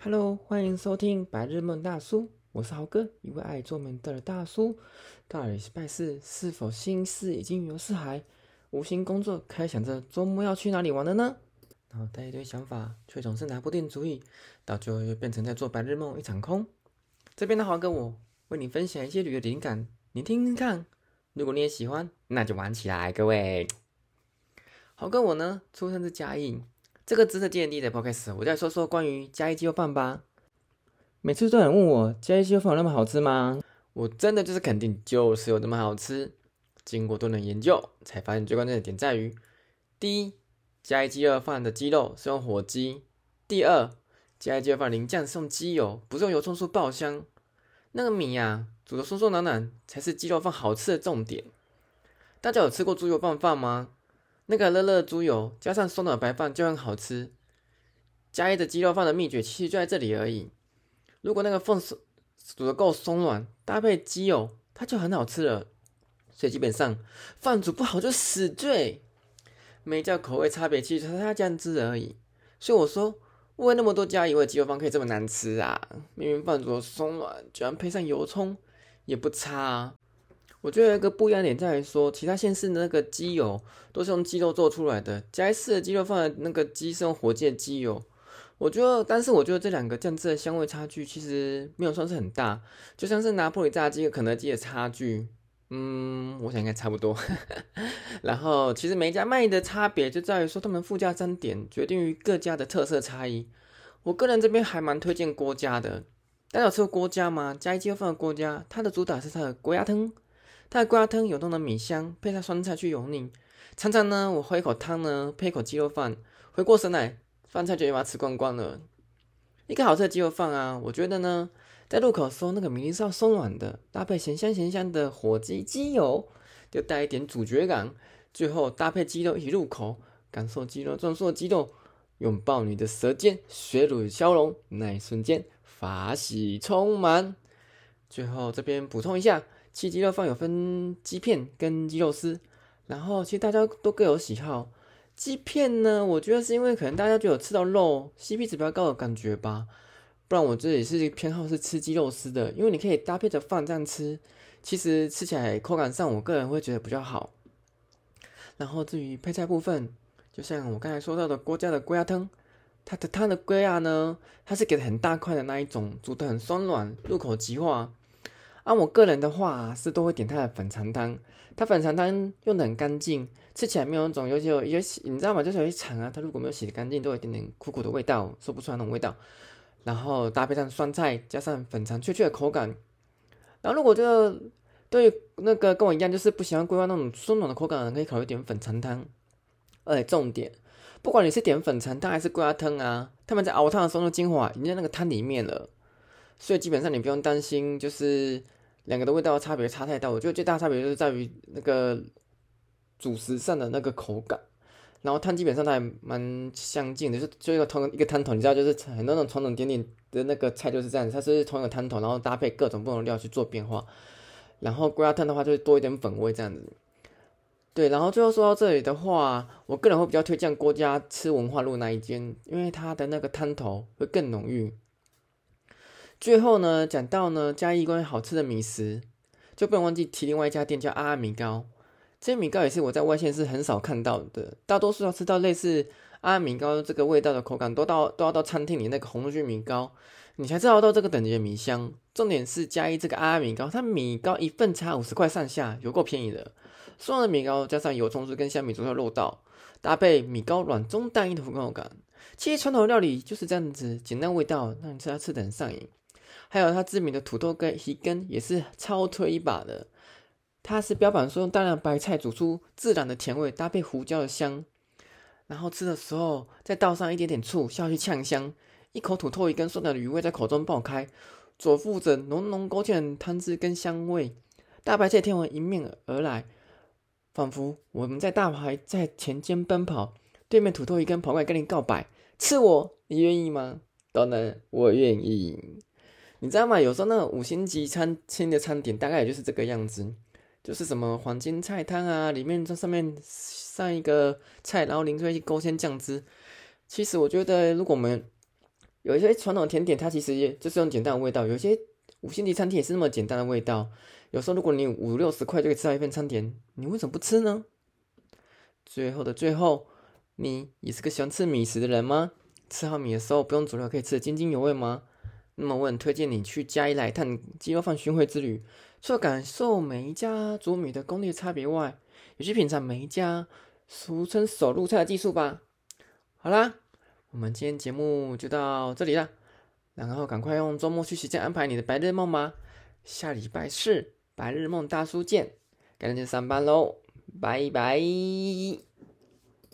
Hello，欢迎收听白日梦大叔，我是豪哥，一位爱做梦的大叔。到底是拜四，是否心事已经游四海？无心工作，开想着周末要去哪里玩了呢？然后带一堆想法，却总是拿不定主意，到最后又变成在做白日梦一场空。这边的豪哥，我为你分享一些旅游灵感，你听听看。如果你也喜欢，那就玩起来，各位。豪哥我呢，出生在嘉义。这个值得纪念的 podcast，我再说说关于加一鸡肉饭吧。每次都有人问我，加一鸡肉饭有那么好吃吗？我真的就是肯定，就是有那么好吃。经过多年研究，才发现最关键的点在于：第一，加一鸡肉饭的鸡肉是用火鸡；第二，加一鸡肉饭淋酱是用鸡油，不是用油葱酥爆香。那个米呀，煮的松松软软，才是鸡肉饭好吃的重点。大家有吃过猪油拌饭吗？那个热热猪油加上松软白饭就很好吃。加一的鸡肉饭的秘诀其实就在这里而已。如果那个饭煮煮的够松软，搭配鸡油，它就很好吃了。所以基本上饭煮不好就死罪。每家口味差别其实差差酱汁而已。所以我说，为那么多家以为鸡肉饭可以这么难吃啊？明明饭煮的松软，居然配上油葱也不差啊。我觉得一个不一样点在于说，其他县市的那个鸡油都是用鸡肉做出来的，嘉义市的鸡肉放在那个鸡是用火鸡的鸡油。我觉得，但是我觉得这两个酱汁的香味差距其实没有算是很大，就像是拿破里炸鸡和肯德基的差距，嗯，我想应该差不多。然后其实每家卖的差别就在于说，他们附加三点决定于各家的特色差异。我个人这边还蛮推荐郭家的，大家有吃过郭家吗？嘉义鸡肉饭的郭家，它的主打是它的锅鸭汤。它的瓜汤有浓的米香，配上酸菜去油腻。常常呢，我喝一口汤呢，配一口鸡肉饭，回过神来，饭菜就已经把吃光光了。一个好吃的鸡肉饭啊，我觉得呢，在入口时候那个米粒是要松软的，搭配咸香咸香的火鸡鸡油，就带一点主角感。最后搭配鸡肉一起入口，感受鸡肉壮硕的肌肉，拥抱你的舌尖，水乳交融，那一瞬间法喜充满。最后这边补充一下。其鸡肉饭有分鸡片跟鸡肉丝，然后其实大家都各有喜好。鸡片呢，我觉得是因为可能大家就有吃到肉 CP 值比较高的感觉吧，不然我这里是偏好是吃鸡肉丝的，因为你可以搭配着饭这样吃，其实吃起来口感上我个人会觉得比较好。然后至于配菜部分，就像我刚才说到的郭家的龟鸭汤，它的汤的龟鸭呢，它是给很大块的那一种，煮的很松软，入口即化。按我个人的话是都会点它的粉肠汤，它粉肠汤用的很干净，吃起来没有那种有些有些你知道吗？就是有些肠啊，它如果没有洗的干净，都有一点点苦苦的味道，说不出来那种味道。然后搭配上酸菜，加上粉肠脆脆的口感。然后如果这个对那个跟我一样就是不喜欢桂花那种松软的口感的人，可以考虑点粉肠汤。而且重点，不管你是点粉肠汤还是桂花汤啊，他们在熬汤的时候精华已经在那个汤里面了，所以基本上你不用担心就是。两个的味道差别差太大，我觉得最大差别就是在于那个主食上的那个口感，然后汤基本上它还蛮相近的，就是就一个同一个汤头，你知道，就是很多种传统点点的那个菜就是这样，它是同一个汤头，然后搭配各种不同料去做变化，然后龟鸭汤的话就是多一点粉味这样子。对，然后最后说到这里的话，我个人会比较推荐郭家吃文化路那一间，因为它的那个汤头会更浓郁。最后呢，讲到呢嘉义关于好吃的米食，就不能忘记提另外一家店叫阿阿米糕。这些米糕也是我在外县是很少看到的，大多数要吃到类似阿阿米糕这个味道的口感，都到都要到餐厅里那个红曲米糕，你才知道到这个等级的米香。重点是嘉义这个阿阿米糕，它米糕一份差五十块上下，有够便宜的。松的米糕加上油葱酥跟虾米煮的肉道，搭配米糕软中带硬的口感。其实传统料理就是这样子，简单味道让你吃它吃的很上瘾。还有它知名的土豆跟鱼根也是超推一把的，它是标榜说用大量白菜煮出自然的甜味，搭配胡椒的香，然后吃的时候再倒上一点点醋下去呛香，一口土豆鱼跟酸的鱼味在口中爆开，佐附着浓浓勾芡的汤汁跟香味，大白菜天王迎面而来，仿佛我们在大排在田间奔跑，对面土豆鱼跟跑过来跟你告白，吃我你愿意吗？当然我愿意。你知道吗？有时候那个五星级餐厅的餐点大概也就是这个样子，就是什么黄金菜汤啊，里面在上面上一个菜，然后淋出一些勾芡酱汁。其实我觉得，如果我们有一些传统甜点，它其实也就是用简单的味道；有一些五星级餐厅也是那么简单的味道。有时候，如果你五六十块就可以吃到一份餐点，你为什么不吃呢？最后的最后，你也是个喜欢吃米食的人吗？吃好米的时候不用佐料可以吃得津津有味吗？那么我很推荐你去加一来探鸡肉饭巡回之旅，除了感受每一家煮米的功力差别外，也去品尝每一家俗称手入菜的技术吧。好啦，我们今天节目就到这里了，然后赶快用周末去实践安排你的白日梦吧。下礼拜四白日梦大叔见，赶紧上班喽，拜拜。